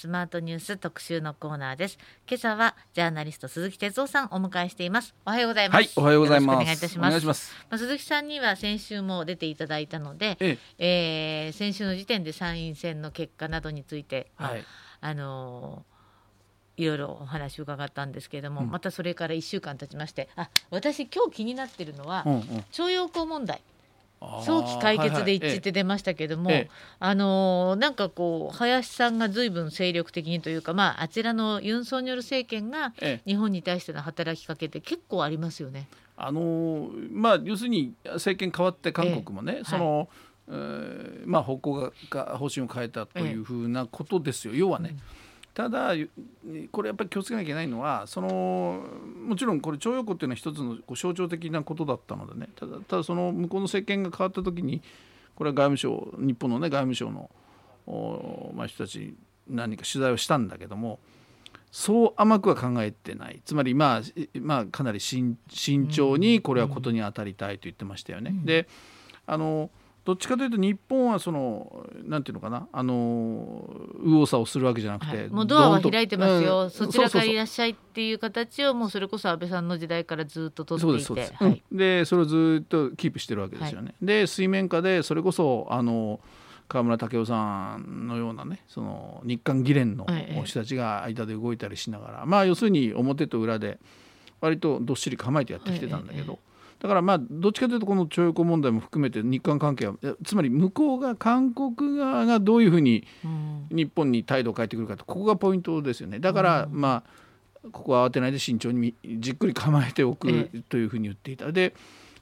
スマートニュース特集のコーナーです。今朝はジャーナリスト鈴木哲夫さんお迎えしています。おはようございます、はい、おはようございます。お願いいたします。お願いしまあ、鈴木さんには先週も出ていただいたので、ええ。ー先週の時点で参院選の結果などについて、まあはい。あのーいろいろお話を伺ったんですけれども、うん。またそれから1週間経ちましてあ私今日気になってるのは、うんうん。徴用工問題早期解決で一致っはいはいて出ましたけども、ええあのーなんかこう林さんが随分精力的にというか、まあ、あちらのユン・ソンニョル政権がええ日本に対しての働きかけって結構ありますよね。あのーまあ要するに政権変わって韓国もね、えその、えーまあ方向がが方針を変えたというふうなことですよ。要はね。ただこれやっぱり気をつけなきゃいけないのはそのもちろんこれ徴用工っていうのは一つのこう象徴的なことだったのでね。ただただその向こうの政権が変わった時にこれは外務省日本のね外務省のおまあ、人たち何か取材をしたんだけどもそう甘くは考えてない。つまりまあ、いまあ、かなり慎慎重にこれはことに当たりたいと言ってましたよね。であのどっちかというと日本はそのなんていうのかなあの右往左往するわけじゃなくて、はい。もうドアは開いてますよ、うん。そちらからいらっしゃいっていう形をもうそれこそ安倍さんの時代からずっと取っていて。そうです、はい。うん。でそれをずっとキープしてるわけですよね。で水面下でそれこそあの川村武雄さんのようなねその日韓議連のええ。人たちが間で動いたりしながら、まあ要するに表と裏で割とどっしり構えてやってきてたんだけど、だからまあどっちかというとこの徴用工問題も含めて日韓関係はつまり向こうが韓国側がどういうふうにうん。日本に態度を変えてくるかとここがポイントですよね。だから、まあここは慌てないで慎重にじっくり構えておくえ。というふうに言っていた。で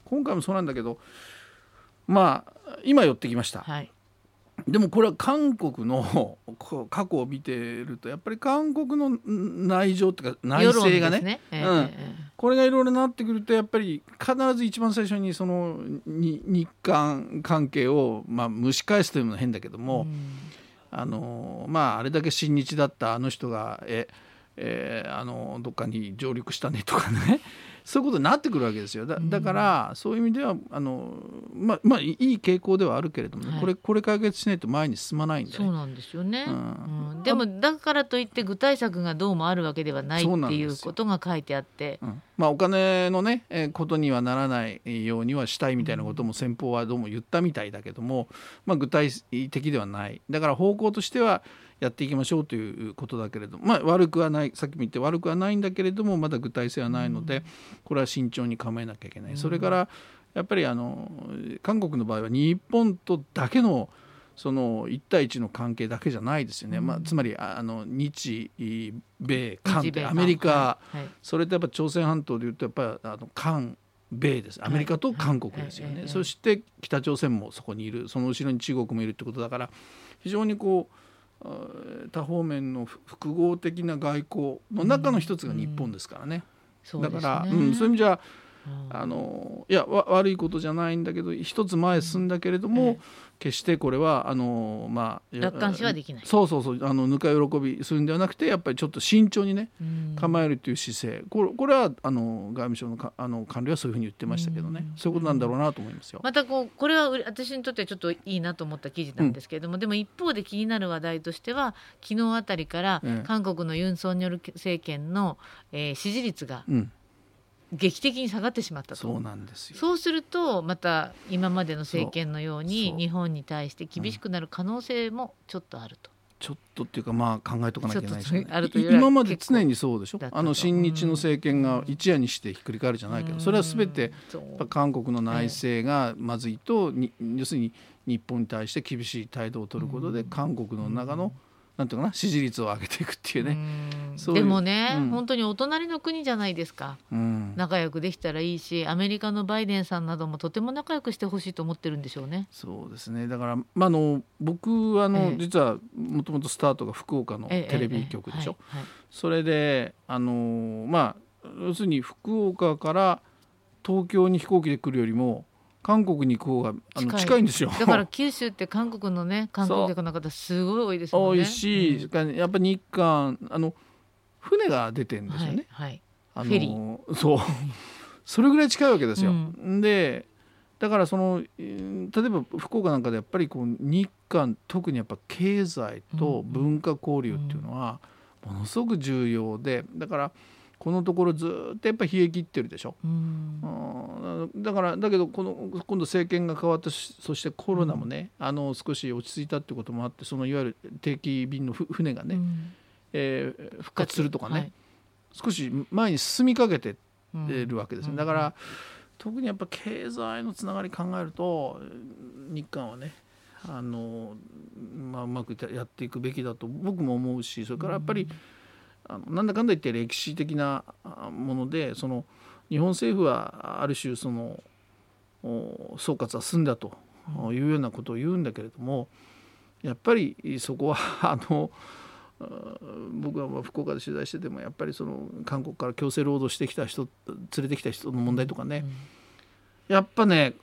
今回もそうなんだけどまあ今寄ってきました。はいでもこれは韓国の 過去を見てるとやっぱり韓国の内情っていうか内政がねね。ええうん。ええこれがいろいろなってくるとやっぱり必ず一番最初にそのに日韓関係を、まあ、蒸し返すというのも変だけども、あのまああれだけ親日だったあの人がえ、えーあのどっかに上陸したねとかねそういうことになってくるわけですよ。だだから、そういう意味ではあの、まあまあ、いい傾向ではあるけれどもね、はい。これこれ解決しないと前に進まないんだね。そうなんですよね、ううん。でもだからといって具体策がどうもあるわけではないっていうことが書いてあって。うんまあ、お金のね、えーことにはならないようにはしたいみたいなことも先方はどうも言ったみたいだけども、まあ、具体的ではない。だから方向としてはやっていきましょうということだけれども、まあ、悪くはないさっきも言って悪くはないんだけれどもまだ具体性はないので、これは慎重に構えなきゃいけない。それからやっぱりあの韓国の場合は日本とだけのその1対1の関係だけじゃないですよね、まあ、つまりああの日米韓アメリカ、それとやっぱ朝鮮半島でいうとやっぱりあの韓米です。アメリカと韓国ですよね、そして北朝鮮もそこにいる。その後ろに中国もいるってことだから非常にこう多方面の複合的な外交の中の一つが日本ですからね、そうですねだから、うん、そういう意味じゃあのいやわ悪いことじゃないんだけど一つ前へ進んだけれども、え決してこれはあのまあ楽観視はできない。そうそうそうあのぬか喜びするんではなくてやっぱりちょっと慎重にねうん。構えるという姿勢。これこれはあの外務省のかあの官僚はそういうふうに言ってましたけどね、うん。そういうことなんだろうなと思いますよ。またこうこれは私にとってはちょっといいなと思った記事なんですけれども、でも一方で気になる話題としては昨日あたりからええ韓国のユン・ソンニョル政権の、えー支持率がうん、劇的に下がってしまったと。そうなんですよ。そうするとまた今までの政権のように日本に対して厳しくなる可能性もちょっとあると。ちょっとっていうかまあ考えとかなきゃいけないですよね。今まで常にそうでしょ？あの親日の政権が一夜にしてひっくり返るじゃないけどそれは全てそう。やっぱ韓国の内政がまずいと、に要するに日本に対して厳しい態度を取ることで、韓国の中のなんていうかな？支持率を上げていくっていうね。でもね、うん。本当にお隣の国じゃないですか。うん。仲良くできたらいいしアメリカのバイデンさんなどもとても仲良くしてほしいと思ってるんでしょうね。そうですね。だから、まあ、あの僕はあの、ええ。実はもともとスタートが福岡のええテレビ局でしょ、それであのまあ要するに福岡から東京に飛行機で来るよりも韓国に行く方があの近いんですよ。だから九州って韓国のね観光客の方すごい多いですもんね。多いし、それからやっぱ日韓あの船が出てるんうんですよね。はいはいリそうそれぐらい近いわけですよ。うでだからその例えば福岡なんかでやっぱりこう日韓特にやっぱ経済と文化交流っていうのはものすごく重要でだからこのところずっとやっぱ冷え切ってるでしょ、うん、だからだけどこの今度政権が変わったそしてコロナもね、うん、あの少し落ち着いたってこともあってそのいわゆる定期便の船がね、うん、えー、復活するとかね、はい、少し前に進みかけてるわけですね、だから特にやっぱ経済のつながり考えると日韓はねあの、まあ、うまくやっていくべきだと僕も思うしそれからやっぱり、あのなんだかんだ言って歴史的なものでその日本政府はある種その総括は済んだというようなことを言うんだけれどもやっぱりそこは あの僕は福岡で取材しててもやっぱりその韓国から強制労働してきた人連れてきた人の問題とかね、やっぱね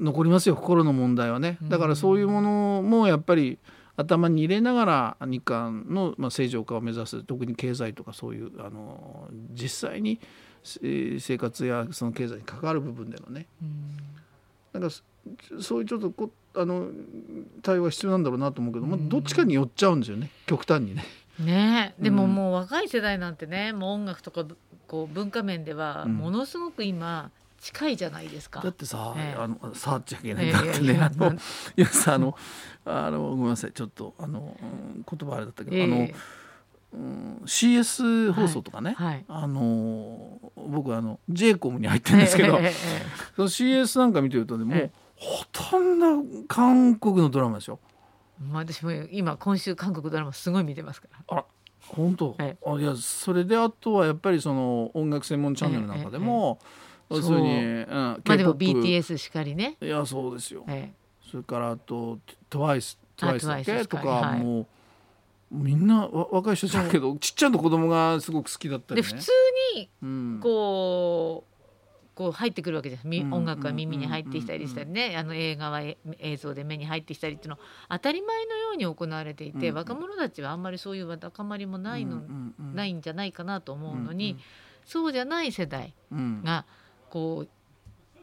残りますよ心の問題はね。だからそういうものもやっぱり頭に入れながら日韓の正常化を目指す特に経済とかそういうあの実際に生活やその経済に関わる部分でのね、なんかそういうちょっとこあの対応は必要なんだろうなと思うけど、まあ、どっちかに寄っちゃうんですよね。極端にね。ねでももう若い世代なんてねもう音楽とかこう文化面ではものすごく今近いじゃないですか。だってさ、えー、あの触っちゃいけないんだってね、あのいやさあのあのごめんなさい。ちょっとあの言葉あれだったけど、えー、あの。うん、CS 放送とかね、はいはい、あの僕あの j コムに入ってるんですけど、えー、その CS なんか見てるとねもう、ほとんど韓国のドラマですよ。私も今今週韓国ドラマすごい見てますから。あ本当、はい、あいやそれであとはやっぱりその音楽専門チャンネルなんかでも、えーえー要するに、う。ん、まあでも BTS しかりね。いやそうですよ、ええ、それからあと TWICE トワイスだけ？とかもう、みんな若い人じゃんけどちっちゃな子供がすごく好きだったり、ね、で普通にこう、こう入ってくるわけです、うん、音楽が耳に入ってきたりしたりね、あの映画は映像で目に入ってきたりっていうの当たり前のように行われていて、うん、若者たちはあんまりそういうわだかまりもないの、ないん。じゃないかなと思うのに、そうじゃない世代が、こう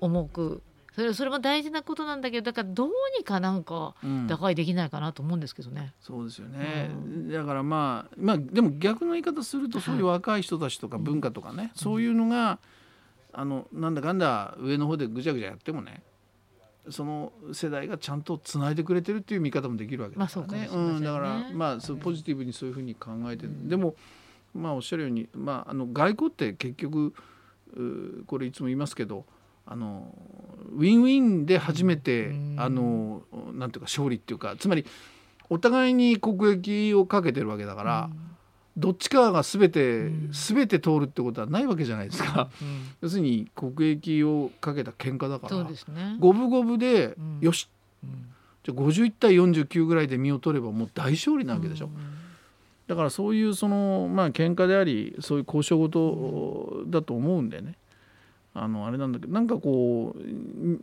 重く。それそれも大事なことなんだけどだからどうにかなんか打開できないかなと思うんですけどね。うん、そうですよね、うん、だからまあまあでも逆の言い方するとそういう若い人たちとか文化とかね、はい、そういうのがあのなんだかんだ上の方でぐちゃぐちゃやってもねその世代がちゃんとつないでくれてるっていう見方もできるわけですからね。まあ、ね。うん、だからまあそうポジティブにそういうふうに考えてる、でもまあおっしゃるように、まあ、あの外交って結局これいつも言いますけどあのウィンウィンで初めて、うん、あのなんていうか勝利っていうかつまりお互いに国益をかけてるわけだから、うん、どっちかが全て、うん、全て通るってことはないわけじゃないですか、うん、要するに国益をかけた喧嘩だから、ね、五分五分で、よし、じゃあ51対49ぐらいで身を取ればもう大勝利なわけでしょ。だからそういうそのまあ喧嘩でありそういう交渉事だと思うんでね。あのあれなんだけどなんかこう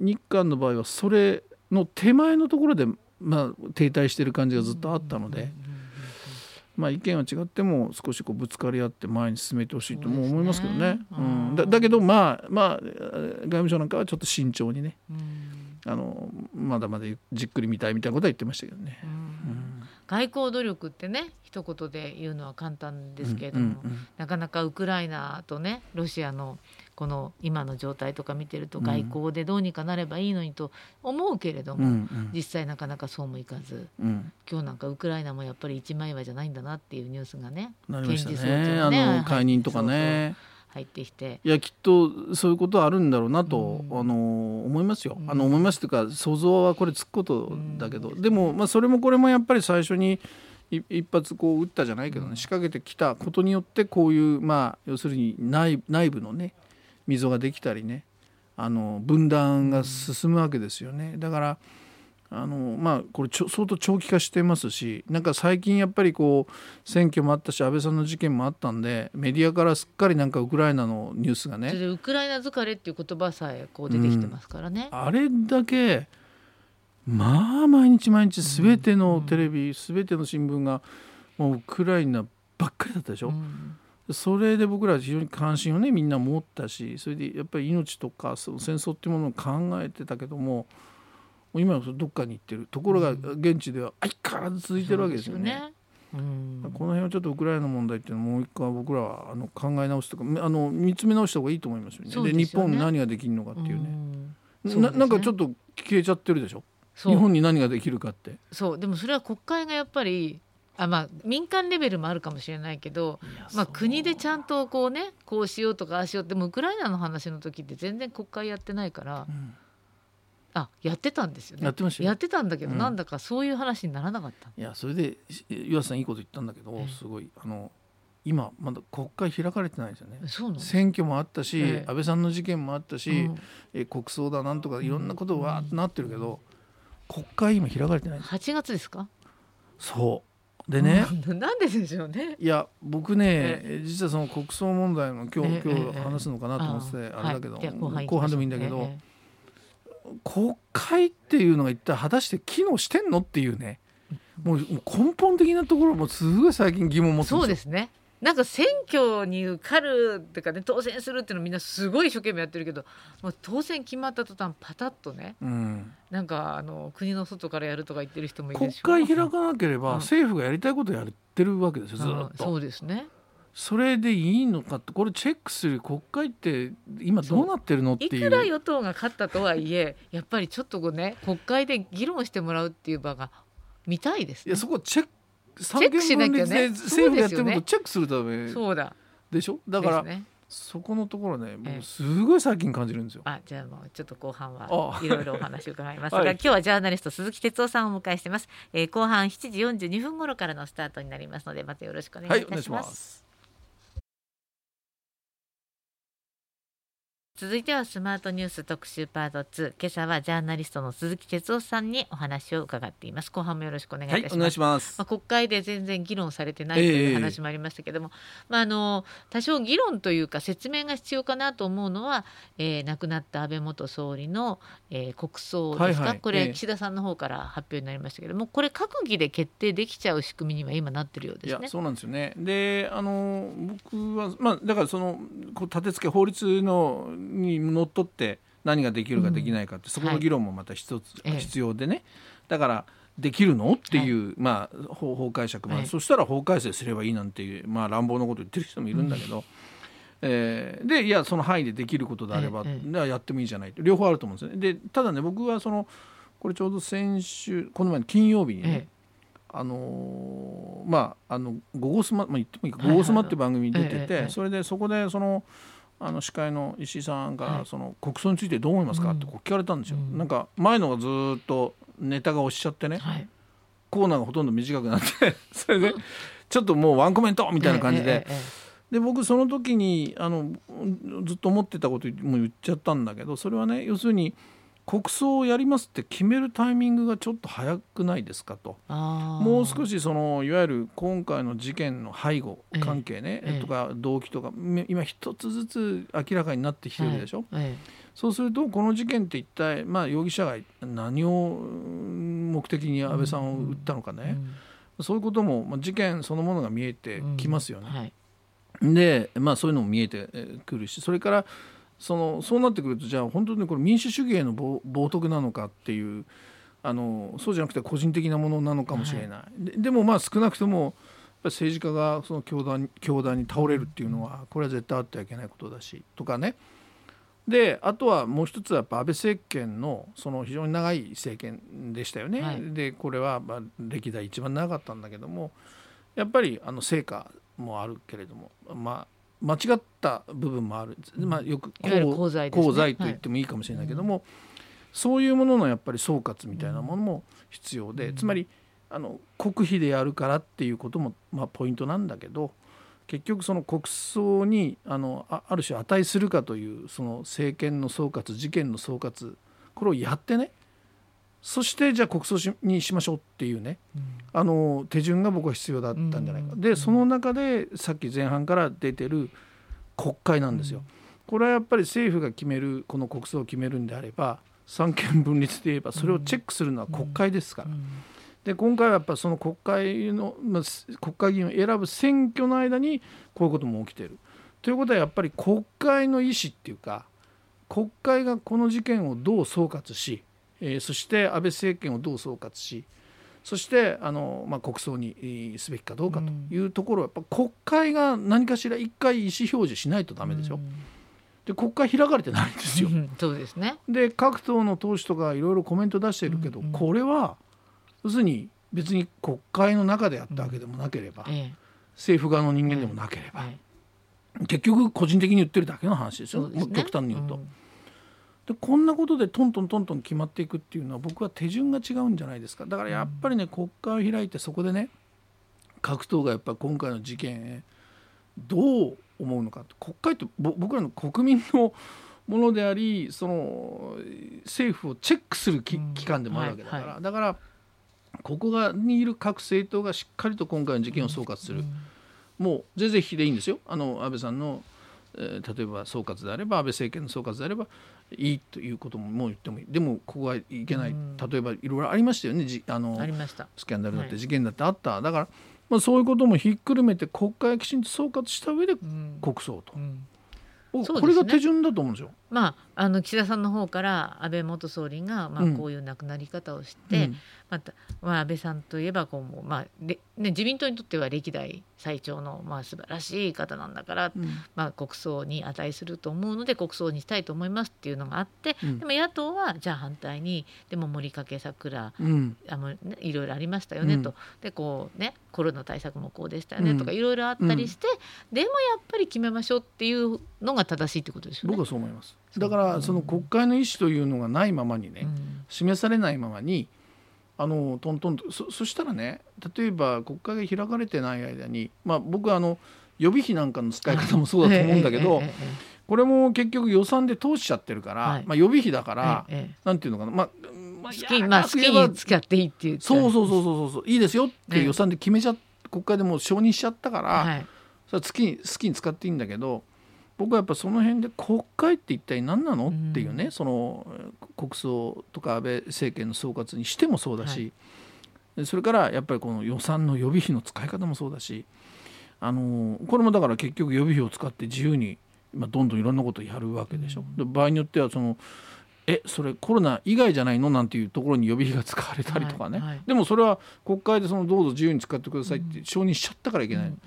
日韓の場合はそれの手前のところでまあ停滞してる感じがずっとあったので。まあ、意見は違っても少しこうぶつかり合って前に進めてほしいとも思いますけどね。うん、だだけどまあまあ外務省なんかはちょっと慎重にね、あのまだまだじっくり見たいみたいなことは言ってましたけどね。外交努力ってね一言で言うのは簡単ですけれども、なかなかウクライナとねロシアのこの今の状態とか見てると外交でどうにかなればいいのにと思うけれども、うんうん、実際なかなかそうもいかず、うん、今日なんかウクライナもやっぱり一枚岩じゃないんだなっていうニュースがね検事総長ね。あの解任とかね。入ってきて。いやきっとそういうことはあるんだろうなと、うん、あの思いますよ、うん、あの思いますというか想像はこれつくことだけど、うん、でも、まあ、それもこれもやっぱり最初に一発こう撃ったじゃないけどね仕掛けてきたことによってこういうまあ要するに内内部のね溝ができたりねあの分断が進むわけですよね。だからあのまあこれちょ相当長期化してますしなんか最近やっぱりこう選挙もあったし安倍さんの事件もあったんでメディアからすっかりなんかウクライナのニュースがね。ウクライナ疲れっていう言葉さえこう出てきてますからね、うん、あれだけまあ毎日毎日全てのテレビ、全ての新聞がもうウクライナばっかりだったでしょ、うん、それで僕ら非常に関心をねみんな持ったしそれでやっぱり命とかその戦争っていうものを考えてたけども今はどっかに行ってる。ところが現地では相変わらず続いてるわけですよね。うん、この辺はちょっとウクライナの問題っていうのをもう一回僕らはあの考え直すとかあの見つめ直した方がいいと思いますよね。で、ね、日本に何ができるのかっていうね。うん、ななんかちょっと消えちゃってるでしょ？日本に何ができるかって。そう。でもそれは国会がやっぱりあまあ、民間レベルもあるかもしれないけど、まあ、国でちゃんとこうねこうしようとかああしようってもウクライナの話の時って全然国会やってないから、うん、あやってたんですよね。やってましたやってたんだけど、うん、なんだかそういう話にならなかった。いやそれで岩瀬さんいいこと言ったんだけど、えすごいあの今まだ国会開かれてないですよね。選挙もあったし、え、安倍さんの事件もあったし、うん、え国葬だなんとかいろんなことはわーってなってるけど、国会今開かれてないです8月ですか？そう。でね、なんででしょうね。いや僕ね実はその国葬問題の今日今日話すのかなと思ってあれだけど、後半でもいいんだけど、国会っていうのが一体果たして機能してんのっていうね。もう根本的なところもすごい最近疑問持ってそうですね。なんか選挙に受かるっていうかね当選するっていうのみんなすごい一生懸命やってるけどもう当選決まった途端パタッとね、うん、なんかあの国の外からやるとか言ってる人もいるし国会開かなければ、政府がやりたいことやってるわけですよずっと。そうですねそれでいいのかってこれチェックする国会って今どうなってるのっていう。いくら与党が勝ったとはいえ やっぱりちょっとこうね国会で議論してもらうっていう場が見たいです、ね、いやそこチェック三権分立で政府がやってることチェックするためそうだ。でしょ？だから、ね、そこのところねもうすごい最近感じるんですよ。あじゃあもうちょっと後半はいろいろお話を伺いますが、はい、今日はジャーナリスト鈴木哲夫さんをお迎えしてます、えー、後半7時42分頃からのスタートになりますのでまたよろしくお願いいたします。はい続いてはスマートニュース特集パート2今朝はジャーナリストの鈴木哲夫さんにお話を伺っています。後半もよろしくお願いいたします、はい、お願いします。まあ、国会で全然議論されてないという話もありましたけども、えー、まああの多少議論というか説明が必要かなと思うのは、えー、亡くなった安倍元総理の、えー、国葬ですか、はいはい、これ、岸田さんの方から発表になりましたけどもこれ閣議で決定できちゃう仕組みには今なってるようですね。そうなんですよね。であの僕はまあだからそのこう立て付け法律のにのっとって何ができるかできないかって、そこの議論もまた一つ必要でね、だからできるのっていう、まあ法法解釈、まあそしたら法改正すればいいなんていう、まあ、乱暴なこと言ってる人もいるんだけど、えー、でいやその範囲でできることであれば、ええ、やってもいいじゃない両方あると思うんですよね。でただね僕はそのこれちょうど先週この前の金曜日にね、え、あのー、まああの「ゴゴスマ」まあ、言ってもいいか「ゴゴスマ」っていう番組に出てて、それでそこでその。あの司会の石井さんがその国葬についてどう思いますか？ってこう聞かれたんですよ、うん、なんか前のがずっとネタが押しちゃってね、はい、コーナーがほとんど短くなって それでちょっともうワンコメントみたいな感じで、で僕その時にあのずっと思ってたことも言っちゃったんだけどそれはね要するに国葬をやりますって決めるタイミングがちょっと早くないですかと。もう少しそのいわゆる今回の事件の背後関係ね、ええ。とか動機とか今一つずつ明らかになってきてるでしょ、え、そうするとこの事件って一体、まあ、容疑者が何を目的に安倍さんを撃ったのかね、うん。うん、そういうことも、まあ、事件そのものが見えてきますよね。うんはい、で、まあ、そういうのも見えてくるしそれからそのそうなってくるとじゃあ本当にこれ民主主義への冒涜なのかっていうあのそうじゃなくて個人的なものなのかもしれない、はい、ででもまあ少なくとも政治家がその教団教団に倒れるっていうのはこれは絶対あってはいけないことだしとかね。であとはもう一つはやっぱ安倍政権のその非常に長い政権でしたよね、はい、でこれはまあ歴代一番長かったんだけどもやっぱりあの成果もあるけれどもまあ間違った部分もある、まあ、よく功罪、ね、と言ってもいいかもしれないけども、はい、そういうもののやっぱり総括みたいなものも必要で、うん、つまりあの国費でやるからっていうことも、まあ、ポイントなんだけど結局その国葬にあのあある種値するかというその政権の総括事件の総括これをやってねそしてじゃあ国葬にしましょうっていうね、うん、あの手順が僕は必要だったんじゃないか、うん、でその中でさっき前半から出てる国会なんですよ。うん、これはやっぱり政府が決めるこの国葬を決めるんであれば三権分立で言えばそれをチェックするのは国会ですから。で今回はやっぱその国会の、まあ、国会議員を選ぶ選挙の間にこういうことも起きている。ということはやっぱり国会の意思っていうか国会がこの事件をどう総括し、えー、そして安倍政権をどう総括しそしてあの、まあ、国葬にすべきかどうかというところは、やっぱ国会が何かしら一回意思表示しないとダメでしょ。うん。で国会開かれてないんですよ。そうですね。で各党の党首とかいろいろコメント出してるけど、うんうん、これは要するに別に国会の中でやったわけでもなければ、うんええ、政府側の人間でもなければ、え、結局個人的に言ってるだけの話ですよ、ね、極端に言うと。うんでこんなことでトントントントン決まっていくっていうのは僕は手順が違うんじゃないですか。だからやっぱりね、国会を開いてそこでね各党がやっぱ今回の事件どう思うのか国会って僕らの国民のものでありその政府をチェックする機関でもあるわけだから、はいはい、だからここがにいる各政党がしっかりと今回の事件を総括する、うん、もう全然引きでいいんですよ。あの安倍さんの、えー、例えば総括であれば安倍政権の総括であればいいということももう言ってもいい。でもここはいけない、うん、例えばいろいろありましたよね。あのスキャンダルだって事件だってあった、はい、だからまあ、そういうこともひっくるめて国会きちんと総括した上で国葬と、うん。うん、これが手順だと思うんですよ。まあ、あの岸田さんの方から安倍元総理が、まあ、こういう亡くなり方をして、うん、また、まあ、安倍さんといえばこう、まあね、自民党にとっては歴代最長の、まあ、素晴らしい方なんだから、うん、まあ、国葬に値すると思うので国葬にしたいと思いますっていうのがあって、うん、でも野党はじゃあ反対にでも森掛桜、うん、あのいろいろありましたよねと、でこうねコロナ対策もこうでしたよねとかいろいろあったりして、でもやっぱり決めましょうっていうのが正しいってことですよね。僕はそう思いますだからその国会の意思というのがないままにね、示されないままにあのトントンとそそしたらね例えば国会が開かれてない間に、まあ、僕はあの予備費なんかの使い方もそうだと思うんだけど、これも結局予算で通しちゃってるから、はい、まあ、予備費だから、ええ、なんていうのかな、まあまあ、好きまあ、好きっていいっていう。そうそうそうそうそういいですよって予算で決めちゃ、国会でも承認しちゃったから、はい、それは好きに好きに使っていいんだけど僕はやっぱその辺で国会って一体何なの？っていうね、うん、その国葬とか安倍政権の総括にしてもそうだし、はい、それからやっぱりこの予算の予備費の使い方もそうだしあのこれもだから結局予備費を使って自由に今どんどんいろんなことをやるわけでしょ。うん、場合によってはそのえそれコロナ以外じゃないの？なんていうところに予備費が使われたりとかね、はいはい、でもそれは国会でそのどうぞ自由に使ってくださいって承認しちゃったからいけない。うんうん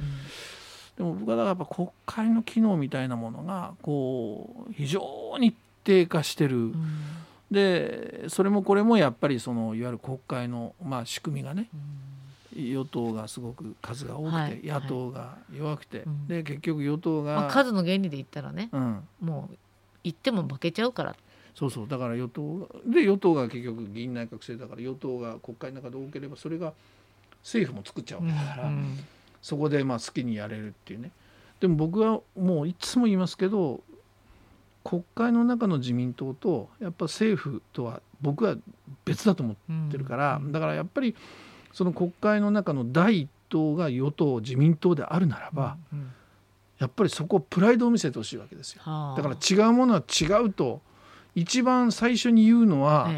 でも僕はだからやっぱ国会の機能みたいなものがこう非常に低下してる、うん、でそれもこれもやっぱりそのいわゆる国会のまあ仕組みがね、うん、与党がすごく数が多くて、はい、野党が弱くて、はい、で結局与党が、まあ、数の原理で言ったらね、うん、もう言っても負けちゃうから。そうそう。だから与党で与党が結局議員内閣制だから与党が国会の中で多ければそれが政府も作っちゃうわけだから。うんそこでまあ好きにやれるっていうね。でも僕はもういつも言いますけど国会の中の自民党とやっぱ政府とは僕は別だと思ってるから、だからやっぱりその国会の中の第一党が与党自民党であるならば、やっぱりそこプライドを見せてほしいわけですよ。だから違うものは違うと一番最初に言うのは、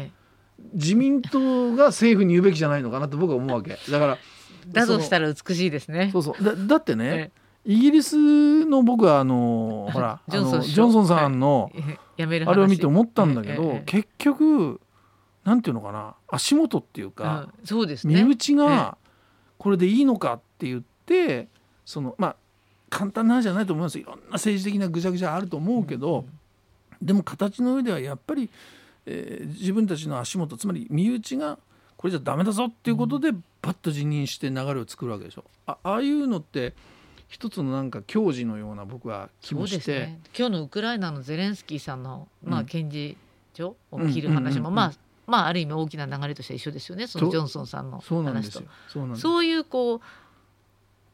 自民党が政府に言うべきじゃないのかなと僕は思うわけ。だからだとしたら美しいですね。そうそう。だだってね、イギリスの僕はあの ほらジョンソンさんのあれを見て思ったんだけど、結局なんていうのかな足元っていうか、そうです身内がこれでいいのかって言ってそのまあ簡単な話じゃないと思いますいろんな政治的なぐちゃぐちゃあると思うけど、でも形の上ではやっぱり、えー、自分たちの足元つまり身内がこれじゃダメだぞっていうことでバッと辞任して流れを作るわけでしょ。あああいうのって一つのなんか矜持のような僕は気もして、ね、今日のウクライナのゼレンスキーさんの、まあ、検事所を切る話も、まあまあある意味大きな流れとして一緒ですよね。そのジョンソンさんの話と。そういうこう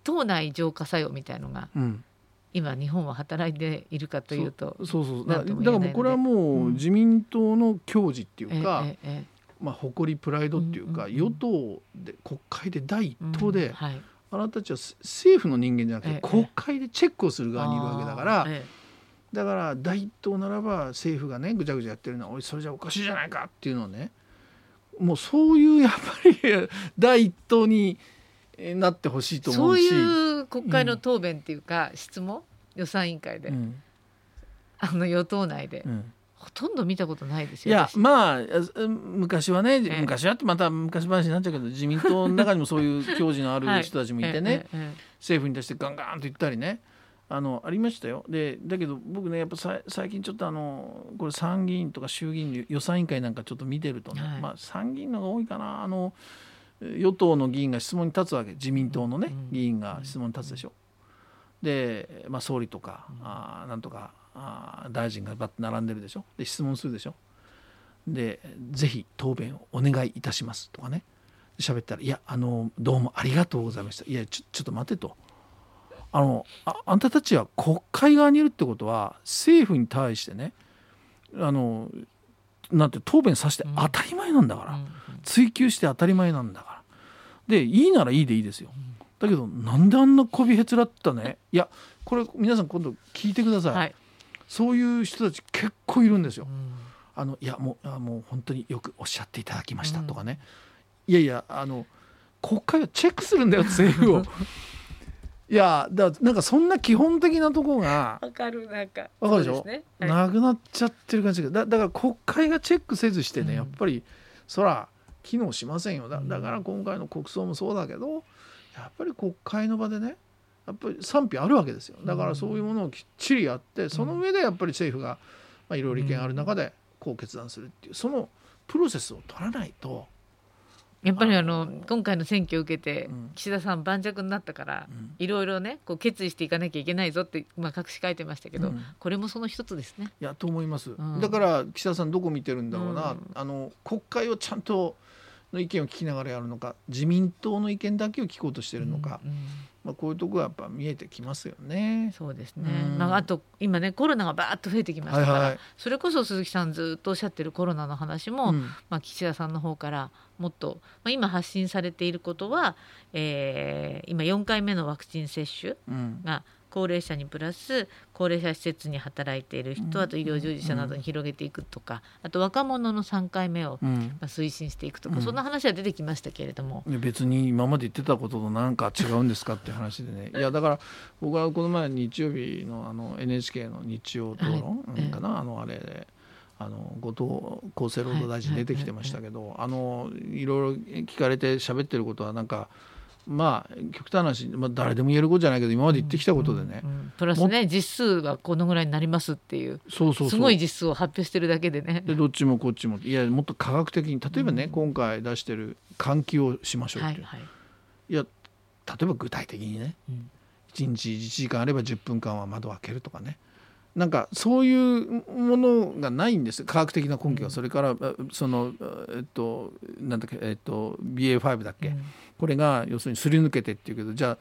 党内浄化作用みたいのが、うん、今日本は働いているかというとそう。そうだからもうこれはもう自民党の矜持っていうか、うんえええまあ、誇りプライドっていうか、与党で国会で第一党で、はい、あなたたちは政府の人間じゃなくて、国会でチェックをする側にいるわけだから、だから第一党ならば政府がねぐちゃぐちゃやってるのはおいそれじゃおかしいじゃないかっていうのをねもうそういうやっぱり 第一党になってほしいと思そううしいう国会の答弁っていうか、質問？予算委員会で、うん。あの与党内で、うんほとんど見たことないですいよ私。やまああ昔はね、え昔はってまた昔話になっちゃうけど自民党の中にもそういう教授のある人たちもいてね、政府に対してガンガンと言ったりねあのありましたよ。でだけど僕ねやっぱさ最近ちょっとあのこれ参議院とか衆議院の予算委員会なんかちょっと見てるとね、はい。まあ参議院のが多いかな。あの与党の議員が質問に立つわけ。自民党のね、うん議員が質問に立つでしょ。で、まあ、総理とか、あーなんとかあー大臣がバッと並んでるでしょ？で質問するでしょ？でぜひ答弁をお願いいたしますとかね。喋ったら「いやあのどうもありがとうございました」「いやちょちょっと待て」と。あのああんたたちは国会側にいるってことは政府に対してねあのなんて答弁させて当たり前なんだから、うん追及して当たり前なんだから。でいいならいいでいいですよ。だけどなんであんなこびへつらったね？いやこれ皆さん今度聞いてください、はい、そういう人たち結構いるんですよ。うん。あのいやもうあもう本当によくおっしゃっていただきましたとかね、いやいやあの国会はチェックするんだよ 政府を。いやだなんかそんな基本的なとこがわかるなんか。わかるでしょ？ね。はい。なくなっちゃってる感じが。だだから国会がチェックせずしてね、うん。やっぱりそら機能しませんよ。だだから今回の国葬もそうだけどやっぱり国会の場でねやっぱり賛否あるわけですよ。だからそういうものをきっちりやってその上でやっぱり政府がまあいろいろ意見ある中でこう決断するっていうそのプロセスを取らないと、やっぱりああのの今回の選挙を受けて、うん。岸田さん盤石になったからうん。いろいろねこう決意していかなきゃいけないぞって、まあ、隠し書いてましたけど、うん。これもその一つですね。いやと思います、ん。だから岸田さんどこ見てるんだろうな、うん。あの国会をちゃんとの意見を聞きながらやるのか自民党の意見だけを聞こうとしてるのか、うんうん。まあ、こういうとこがやっぱ見えてきますよね。そうですね、うん。まあ、あと今ねコロナがバーッと増えてきましたから、はいはい。それこそ鈴木さんずっとおっしゃってるコロナの話も、うん。まあ、岸田さんの方からもっと、まあ、今発信されていることは、えー今4回目のワクチン接種うん。が高齢者にプラス高齢者施設に働いている人、うん。あと医療従事者などに広げていくとか、あと若者の3回目を、うん。まあ、推進していくとか、うん。そんな話は出てきましたけれども。で別に今まで言ってたこととなんか違うんですかって話でね。いやだから僕はこの前日曜日のあの NHK の日曜討論はい。かな、あのあれであの後藤厚生労働大臣出てきてましたけど、あのいろいろ聞かれて喋ってることはなんかまあ極端な話、まあ、誰でも言えることじゃないけど今まで言ってきたことでね、うんうんプラスね実数はこのぐらいになりますっていう。そうそうそう。すごい実数を発表してるだけでね。でどっちもこっちも。いやもっと科学的に例えばね、うん。今回出してる換気をしましょうっていう、はいはい。いや例えば具体的にね。うん。1日1時間あれば10分間は窓を開けるとかねなんかそういうものがないんです。よ科学的な根拠は、うんそれからあそのえっとなんだっけえっと BA.5 だっけ、うん。これが要するにすり抜けてっていうけどじゃあ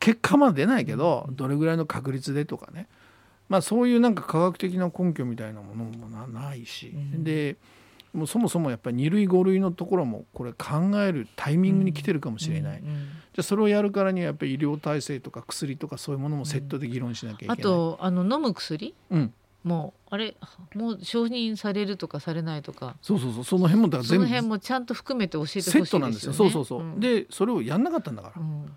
結果まで出ないけどどれぐらいの確率でとかね。まあそういうなんか科学的な根拠みたいなものもなないし、うん。でもうそもそもやっぱり2類5類のところもこれ考えるタイミングに来てるかもしれない、うんうんじゃあそれをやるからにはやっぱり医療体制とか薬とかそういうものもセットで議論しなきゃいけない。あとあの飲む薬うん、もうあれもう承認されるとかされないとか。そうそうそうその辺もだからそ全部の辺もちゃんと含めて教えてほしいですセよね。ットなんですよ。そうそうそう。んでそれをやんなかったんだから、うん。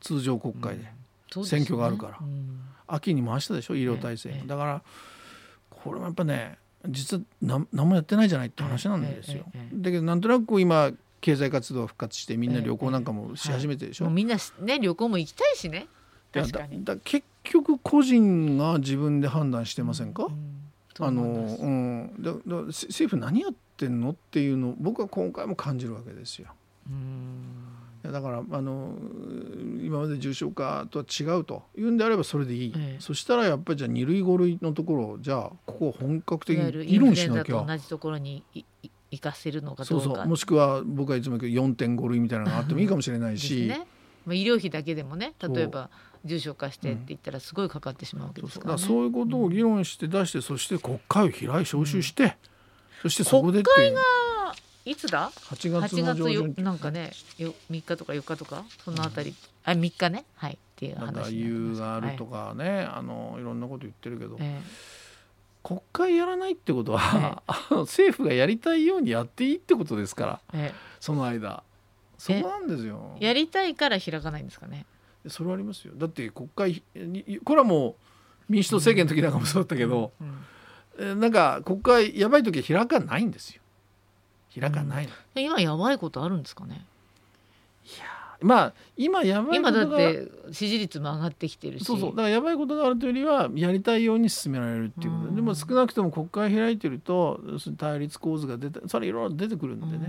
通常国会で、そうですね選挙があるから。うん。秋に回したでしょ医療体制、ええ。だからこれもやっぱね実は何何もやってないじゃないって話なんですよ。だけどなんとなく今経済活動が復活してみんな旅行なんかもし始めてるでしょ？もうみんなね旅行も行きたいしね。確かに。だだ結局個人が自分で判断してませんか、うんあのうん、だだせ政府何やってんの？っていうのを僕は今回も感じるわけですよ。うんだからあの今まで重症化とは違うというんであればそれでいい、ええ。そしたらやっぱりじゃあ2類5類のところをじゃあここを本格的に議論しなきゃ同じところにいい生かせるのかそうどうかそうもしくは僕はいつも言うけど4.5類みたいなのがあってもいいかもしれないし、ね。まあ医療費だけでもねそう。例えば重症化してって言ったらすごいかかってしまうわけそうですからね。そう。だからそういうことを議論して出して、そして国会を開い招集して、そしてそこでっていういつだ？8月8の上旬。なんかねよ3日とか4日とか？そのあたり、あ3日ね？はい。っていうなんか話になってます。理由があるとか、かね、あのいろんなこと言ってるけど、はいえ。国会やらないってことは、あの政府がやりたいようにやっていいってことですからえその間。そこなんですよ。やりたいから開かないんですかね？それはありますよ。だって国会にこれはもう民主党政権の時なんかもそうだったけど、うんえーなんか国会やばい時は開かないんですよ開かないの、今やばいことあるんですかね？まあ今やばいこ今だって支持率も上がってきてるし。そうそう。だからやばいことがあるというよりはやりたいように進められるっていうこと。で、うん。でも少なくとも国会開いてると対立構図が出てそれいろいろ出てくるんでね、うん。あ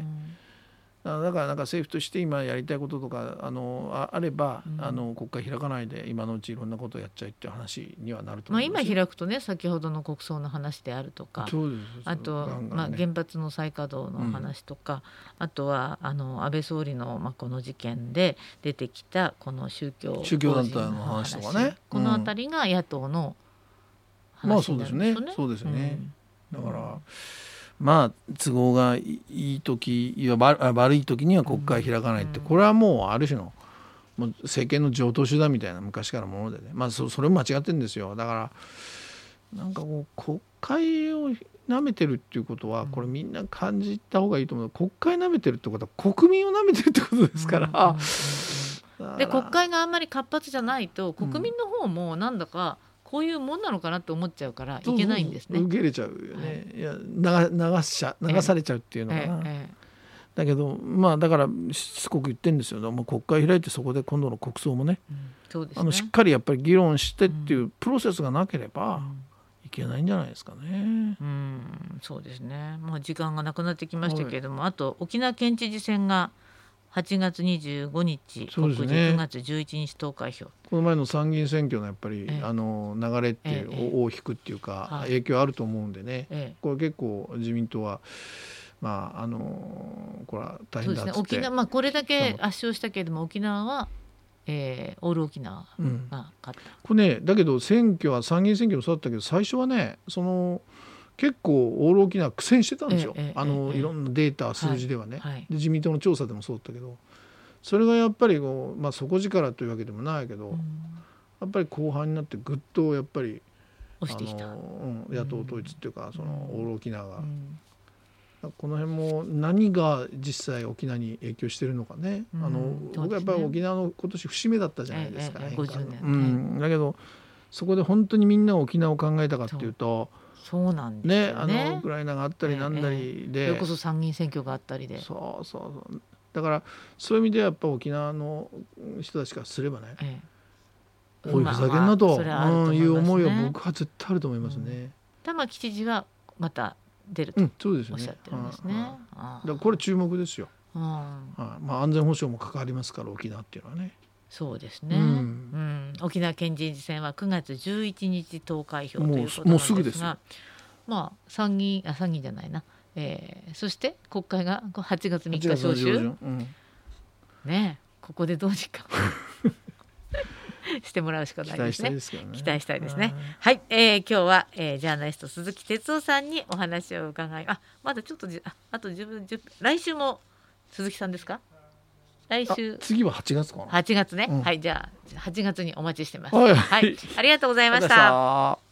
だからなんか政府として今やりたいこととかあのああれば、うん。あの国会開かないで今のうちいろんなことをやっちゃいっていう話にはなるとまあ、思いますよ。今開くとね先ほどの国葬の話であるとかそうですあと、まあ、原発の再稼働の話とか、あとはあの安倍総理の、まあ、この事件で出てきたこの宗教宗教団体の話とかね。この辺りが野党のまあ話になるんですよね。そうですね。そうですね。うん。だから、まあ都合がいい時いやばあ悪い時には国会開かないって、うん。これはもうある種のもう政権の常套手段みたいな昔からものでね。まあそそれも間違ってるんですよ。だからなんかこう国会を舐めてるっていうことはこれみんな感じた方がいいと思う。国会舐めてるってことは国民を舐めてるってことですから、うんうんうんうん。だから。で国会があんまり活発じゃないと国民の方もなんだかこういうもんなのかなって思っちゃうからいけないんですね。受け入れちゃうよね、い、や流流しちゃ流されちゃうっていうのかな、えええだけどまあだからしつこく言ってるんですよ。もう国会開いてそこで今度の国葬もね。えうんね。あのしっかりやっぱり議論してっていうプロセスがなければうん。いけないんじゃないですかね。うん、そうですね。まあ時間がなくなってきましたけれども、あと沖縄県知事選が8月25日、そうですね。告示9月11日投開票。この前の参議院選挙のやっぱり、ええ。あの流れっていう、えを引くっていうか、はい。影響あると思うんでね。ええ。これ結構自民党はまああのこれは大そうですね。変だっつって。沖縄まあこれだけ圧勝したけれども沖縄は、えー、オール沖縄うん、が勝った。これねだけど選挙は参議院選挙もそうだったけど最初はねその結構オール沖縄苦戦してたんですよ、ええええあの、ええ。いろんなデータ数字ではね、はい。で自民党の調査でもそうだったけど。それがやっぱりこう、まあ、底力というわけでもないけど、うん。やっぱり後半になってぐっとやっぱり。あの、うん、野党統一っていうか、そのうん。オール沖縄が、うん。この辺も何が実際沖縄に影響してるのかね、うん。あの僕はやっぱり沖縄の今年節目だったじゃないですか、ええええ返還の50年。うん、だけどそこで本当にみんなが沖縄を考えたかっていうとそうなんですねね。のウクライナがあったりなんだりで、それこそ参議院選挙があったりで。そうそうそうだからそういう意味ではやっぱ沖縄の人たちからすればねええおいふざけんなと,、まあまあそれはあるとうん、いう思いは僕は絶対あると思いますね。玉城知事はまた出るとうん、そうですね。おっしゃってるんですね。だからこれ注目ですよ。うんはいまあ安全保障も関わりますから沖縄っていうのはね。そうですね、ううん。ん沖縄県知事選は9月11日投開票ということなんですがまあ参議院あ参議院じゃないな、えー、そして国会がこう8月3 8日召集？うん。ねここでどうにか してもらうしか期ないですね。待したいですね。期待したいですね。はい。はい、えー、今日は、えー、ジャーナリスト鈴木哲夫さんにお話を伺いあまだちょっとじああと10分10分来週も鈴木さんですか？来あ週次は8月かな。8月ね、うん。はいじゃあ8月にお待ちしてます。はい。はい、ありがとうございました